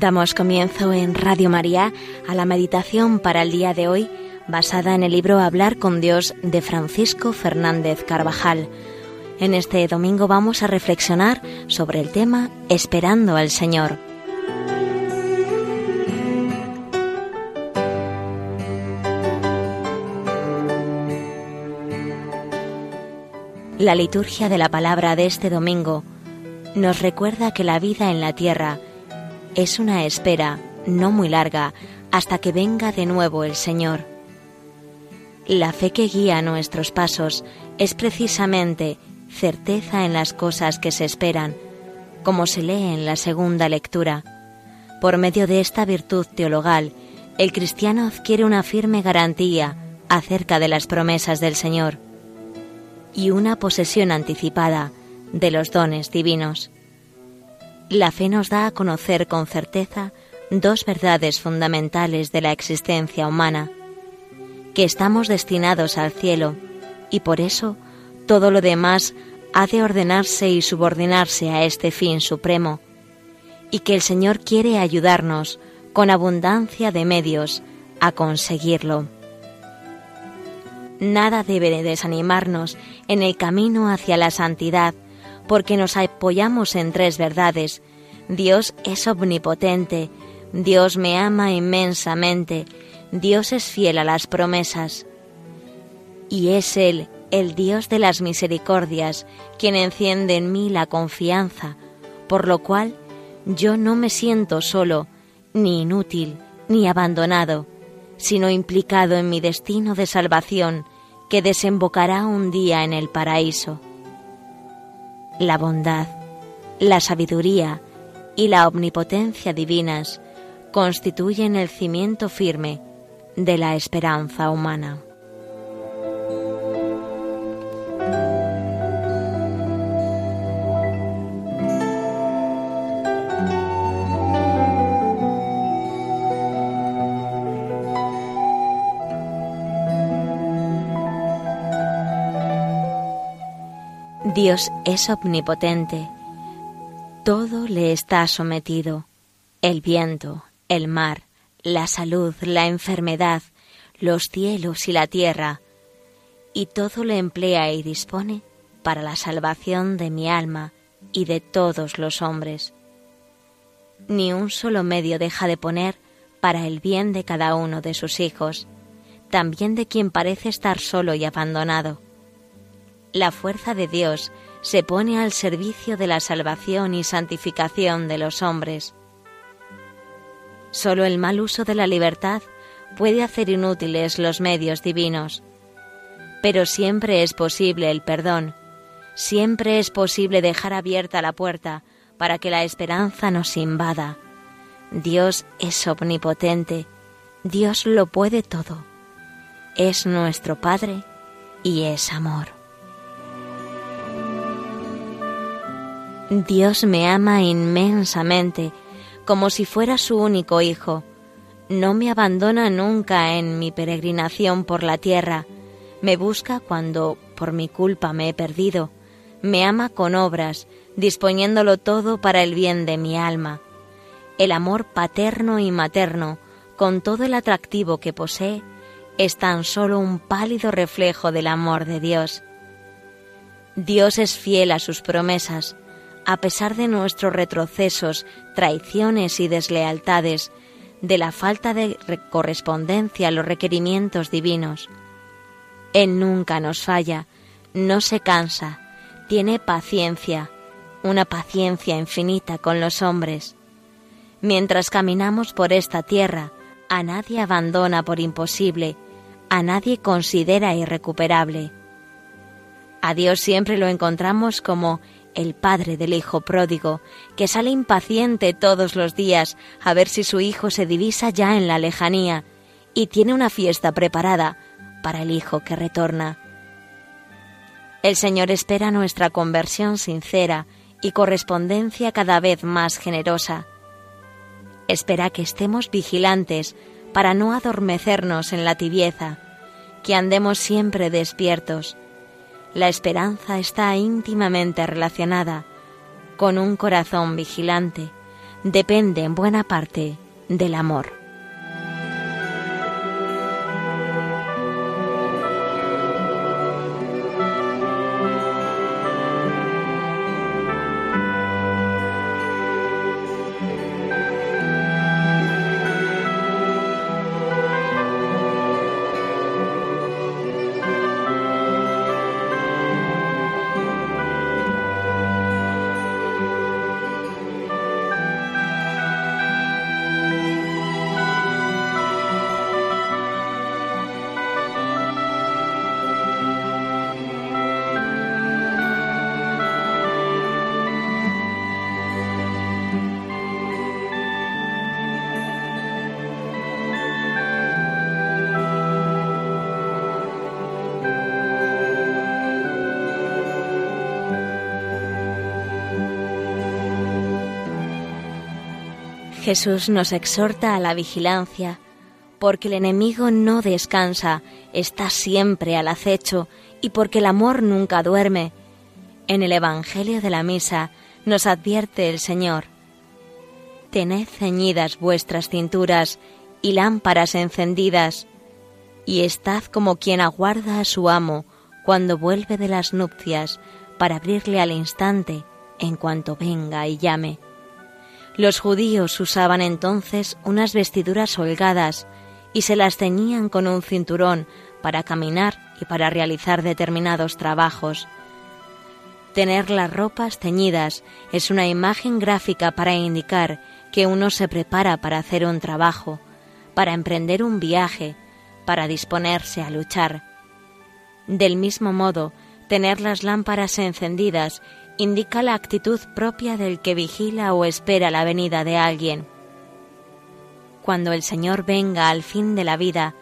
Damos comienzo en Radio María a la meditación para el día de hoy basada en el libro Hablar con Dios de Francisco Fernández Carvajal. En este domingo vamos a reflexionar sobre el tema Esperando al Señor. La liturgia de la palabra de este domingo nos recuerda que la vida en la tierra es una espera no muy larga hasta que venga de nuevo el Señor. La fe que guía nuestros pasos es precisamente certeza en las cosas que se esperan, como se lee en la segunda lectura. Por medio de esta virtud teologal, el cristiano adquiere una firme garantía acerca de las promesas del Señor y una posesión anticipada de los dones divinos. La fe nos da a conocer con certeza dos verdades fundamentales de la existencia humana, que estamos destinados al cielo y por eso todo lo demás ha de ordenarse y subordinarse a este fin supremo, y que el Señor quiere ayudarnos con abundancia de medios a conseguirlo. Nada debe desanimarnos en el camino hacia la santidad, porque nos apoyamos en tres verdades. Dios es omnipotente, Dios me ama inmensamente, Dios es fiel a las promesas. Y es Él, el Dios de las misericordias, quien enciende en mí la confianza, por lo cual yo no me siento solo, ni inútil, ni abandonado, sino implicado en mi destino de salvación, que desembocará un día en el paraíso la bondad, la sabiduría y la omnipotencia divinas constituyen el cimiento firme de la esperanza humana. Dios es omnipotente. Todo le está sometido. El viento, el mar, la salud, la enfermedad, los cielos y la tierra. Y todo le emplea y dispone para la salvación de mi alma y de todos los hombres. Ni un solo medio deja de poner para el bien de cada uno de sus hijos, también de quien parece estar solo y abandonado la fuerza de Dios se pone al servicio de la salvación y santificación de los hombres. Solo el mal uso de la libertad puede hacer inútiles los medios divinos. Pero siempre es posible el perdón, siempre es posible dejar abierta la puerta para que la esperanza nos invada. Dios es omnipotente, Dios lo puede todo. Es nuestro Padre y es amor. Dios me ama inmensamente, como si fuera su único hijo. No me abandona nunca en mi peregrinación por la tierra. Me busca cuando por mi culpa me he perdido. Me ama con obras, disponiéndolo todo para el bien de mi alma. El amor paterno y materno, con todo el atractivo que posee, es tan solo un pálido reflejo del amor de Dios. Dios es fiel a sus promesas, a pesar de nuestros retrocesos, traiciones y deslealtades, de la falta de correspondencia a los requerimientos divinos. Él nunca nos falla, no se cansa, tiene paciencia, una paciencia infinita con los hombres. Mientras caminamos por esta tierra, a nadie abandona por imposible, a nadie considera irrecuperable. A Dios siempre lo encontramos como el padre del hijo pródigo, que sale impaciente todos los días a ver si su hijo se divisa ya en la lejanía y tiene una fiesta preparada para el hijo que retorna. El Señor espera nuestra conversión sincera y correspondencia cada vez más generosa. Espera que estemos vigilantes para no adormecernos en la tibieza, que andemos siempre despiertos, la esperanza está íntimamente relacionada con un corazón vigilante, depende en buena parte del amor. Jesús nos exhorta a la vigilancia, porque el enemigo no descansa, está siempre al acecho, y porque el amor nunca duerme. En el Evangelio de la Misa nos advierte el Señor, Tened ceñidas vuestras cinturas y lámparas encendidas, y estad como quien aguarda a su amo cuando vuelve de las nupcias para abrirle al instante en cuanto venga y llame. Los judíos usaban entonces unas vestiduras holgadas y se las ceñían con un cinturón para caminar y para realizar determinados trabajos. Tener las ropas ceñidas es una imagen gráfica para indicar que uno se prepara para hacer un trabajo, para emprender un viaje, para disponerse a luchar. Del mismo modo, tener las lámparas encendidas indica la actitud propia del que vigila o espera la venida de alguien. Cuando el Señor venga al fin de la vida,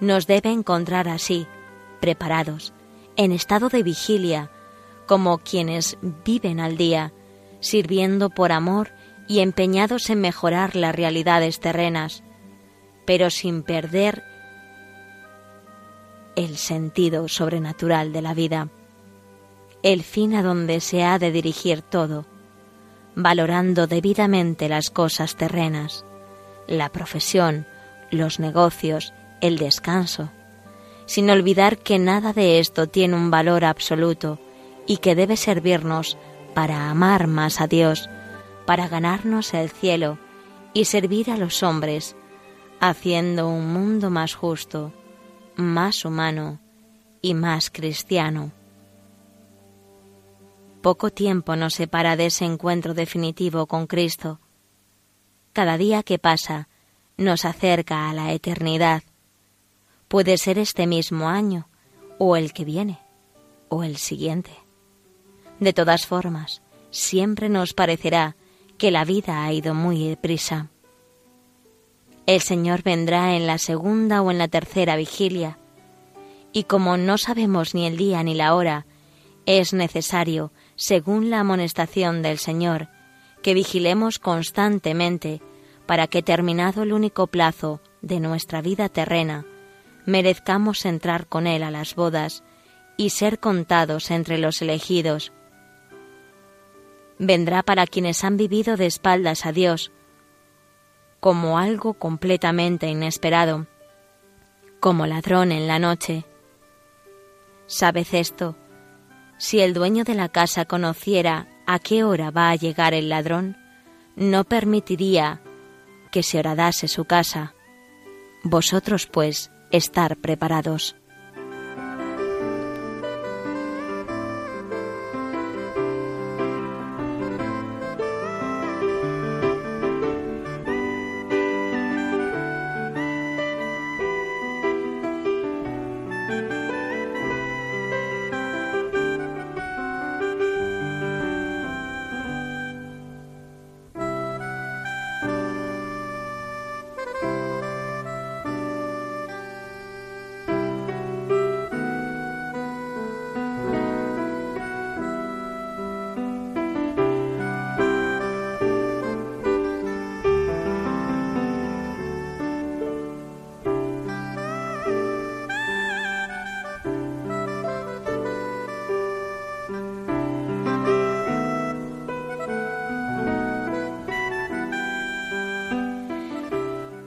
nos debe encontrar así, preparados, en estado de vigilia, como quienes viven al día, sirviendo por amor y empeñados en mejorar las realidades terrenas, pero sin perder el sentido sobrenatural de la vida el fin a donde se ha de dirigir todo, valorando debidamente las cosas terrenas, la profesión, los negocios, el descanso, sin olvidar que nada de esto tiene un valor absoluto y que debe servirnos para amar más a Dios, para ganarnos el cielo y servir a los hombres, haciendo un mundo más justo, más humano y más cristiano. Poco tiempo nos separa de ese encuentro definitivo con Cristo. Cada día que pasa nos acerca a la eternidad. Puede ser este mismo año, o el que viene, o el siguiente. De todas formas, siempre nos parecerá que la vida ha ido muy deprisa. El Señor vendrá en la segunda o en la tercera vigilia, y como no sabemos ni el día ni la hora, es necesario según la amonestación del Señor, que vigilemos constantemente para que terminado el único plazo de nuestra vida terrena, merezcamos entrar con Él a las bodas y ser contados entre los elegidos. Vendrá para quienes han vivido de espaldas a Dios, como algo completamente inesperado, como ladrón en la noche. ¿Sabes esto? Si el dueño de la casa conociera a qué hora va a llegar el ladrón, no permitiría que se horadase su casa. Vosotros, pues, estar preparados.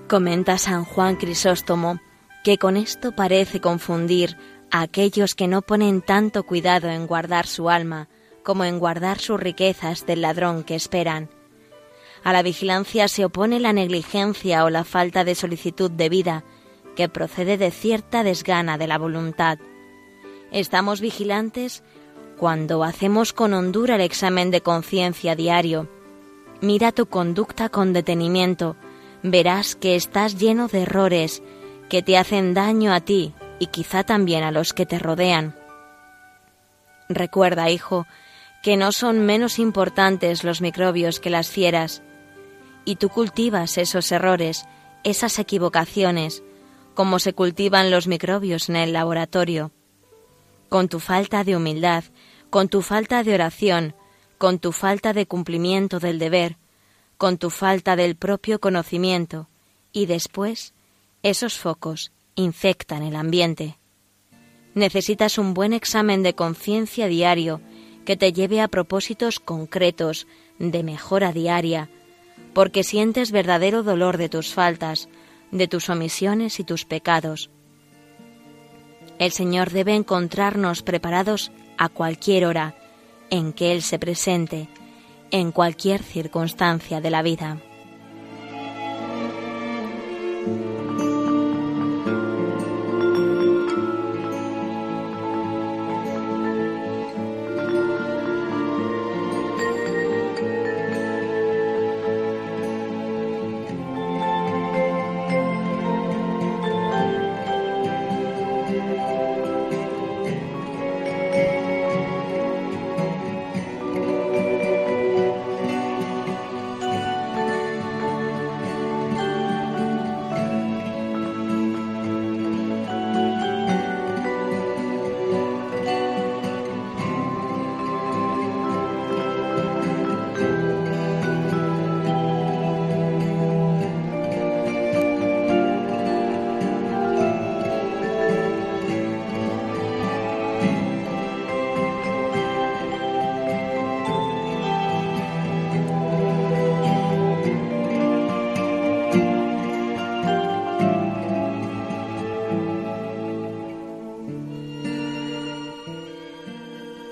Comenta San Juan Crisóstomo que con esto parece confundir a aquellos que no ponen tanto cuidado en guardar su alma como en guardar sus riquezas del ladrón que esperan. A la vigilancia se opone la negligencia o la falta de solicitud de vida, que procede de cierta desgana de la voluntad. Estamos vigilantes cuando hacemos con hondura el examen de conciencia diario. Mira tu conducta con detenimiento, verás que estás lleno de errores que te hacen daño a ti y quizá también a los que te rodean. Recuerda, hijo, que no son menos importantes los microbios que las fieras, y tú cultivas esos errores, esas equivocaciones, como se cultivan los microbios en el laboratorio. Con tu falta de humildad, con tu falta de oración, con tu falta de cumplimiento del deber, con tu falta del propio conocimiento, y después esos focos infectan el ambiente. Necesitas un buen examen de conciencia diario que te lleve a propósitos concretos de mejora diaria, porque sientes verdadero dolor de tus faltas, de tus omisiones y tus pecados. El Señor debe encontrarnos preparados a cualquier hora en que Él se presente, en cualquier circunstancia de la vida.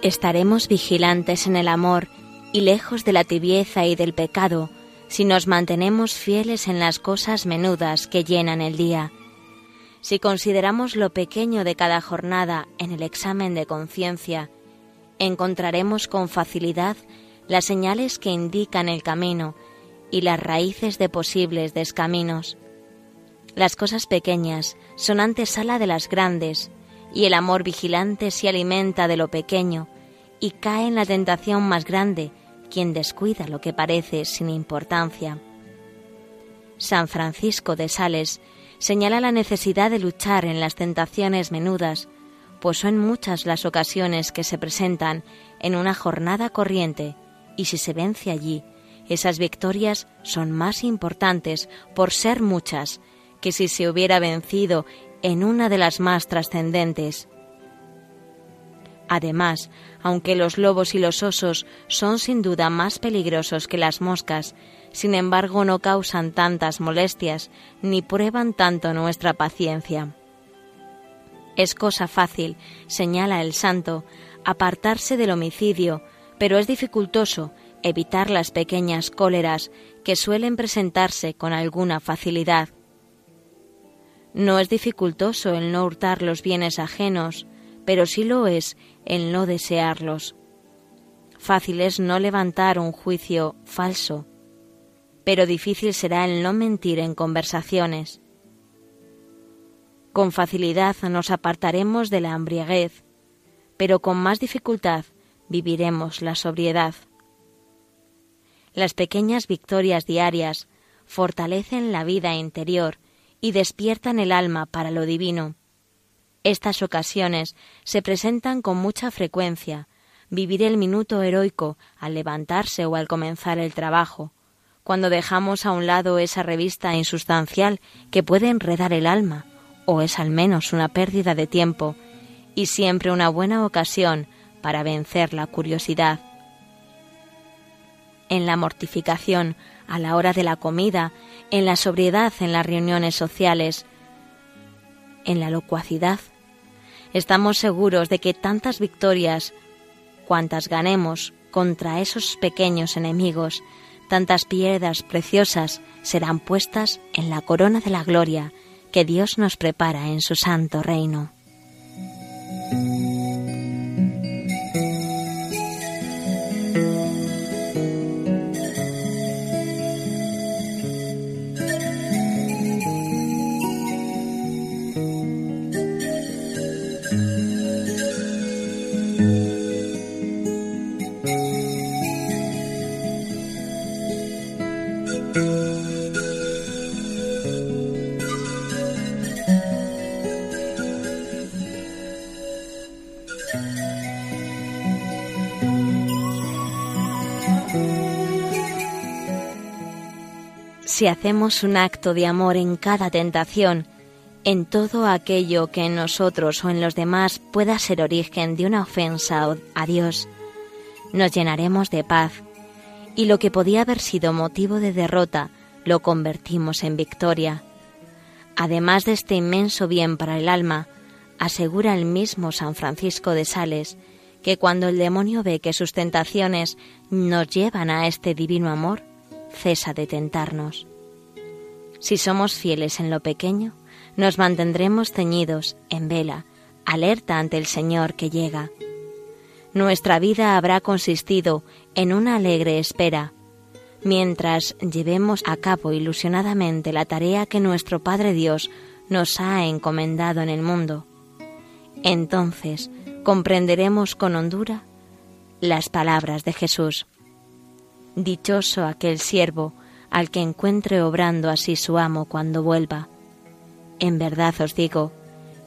Estaremos vigilantes en el amor y lejos de la tibieza y del pecado si nos mantenemos fieles en las cosas menudas que llenan el día. Si consideramos lo pequeño de cada jornada en el examen de conciencia, encontraremos con facilidad las señales que indican el camino y las raíces de posibles descaminos. Las cosas pequeñas son antesala de las grandes, y el amor vigilante se alimenta de lo pequeño, y cae en la tentación más grande quien descuida lo que parece sin importancia. San Francisco de Sales señala la necesidad de luchar en las tentaciones menudas, pues son muchas las ocasiones que se presentan en una jornada corriente, y si se vence allí, esas victorias son más importantes por ser muchas que si se hubiera vencido en una de las más trascendentes. Además, aunque los lobos y los osos son sin duda más peligrosos que las moscas, sin embargo no causan tantas molestias ni prueban tanto nuestra paciencia. Es cosa fácil, señala el santo, apartarse del homicidio, pero es dificultoso evitar las pequeñas cóleras que suelen presentarse con alguna facilidad. No es dificultoso el no hurtar los bienes ajenos, pero sí lo es el no desearlos. Fácil es no levantar un juicio falso, pero difícil será el no mentir en conversaciones. Con facilidad nos apartaremos de la embriaguez, pero con más dificultad viviremos la sobriedad. Las pequeñas victorias diarias fortalecen la vida interior y despiertan el alma para lo divino estas ocasiones se presentan con mucha frecuencia. Vivir el minuto heroico al levantarse o al comenzar el trabajo, cuando dejamos a un lado esa revista insustancial que puede enredar el alma, o es al menos una pérdida de tiempo, y siempre una buena ocasión para vencer la curiosidad. en la mortificación, a la hora de la comida, en la sobriedad en las reuniones sociales, en la locuacidad. Estamos seguros de que tantas victorias, cuantas ganemos contra esos pequeños enemigos, tantas piedras preciosas serán puestas en la corona de la gloria que Dios nos prepara en su santo reino. Si hacemos un acto de amor en cada tentación, en todo aquello que en nosotros o en los demás pueda ser origen de una ofensa a Dios, nos llenaremos de paz y lo que podía haber sido motivo de derrota lo convertimos en victoria. Además de este inmenso bien para el alma, asegura el mismo San Francisco de Sales que cuando el demonio ve que sus tentaciones nos llevan a este divino amor, cesa de tentarnos. Si somos fieles en lo pequeño, nos mantendremos ceñidos en vela, alerta ante el Señor que llega. Nuestra vida habrá consistido en una alegre espera, mientras llevemos a cabo ilusionadamente la tarea que nuestro Padre Dios nos ha encomendado en el mundo. Entonces comprenderemos con hondura las palabras de Jesús. Dichoso aquel siervo al que encuentre obrando así su amo cuando vuelva. En verdad os digo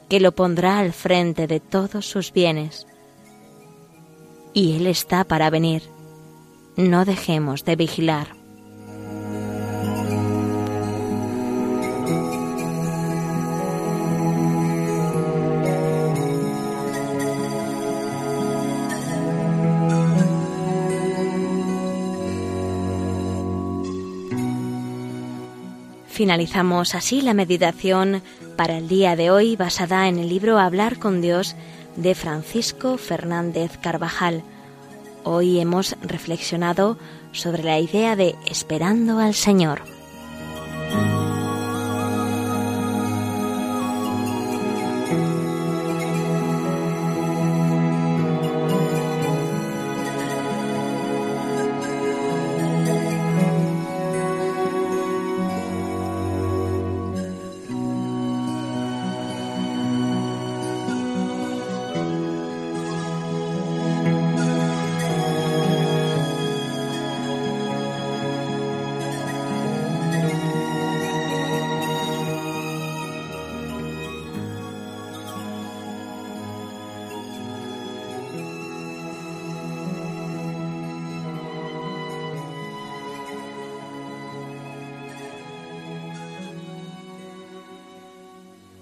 que lo pondrá al frente de todos sus bienes. Y Él está para venir. No dejemos de vigilar. Finalizamos así la meditación para el día de hoy basada en el libro Hablar con Dios de Francisco Fernández Carvajal. Hoy hemos reflexionado sobre la idea de esperando al Señor.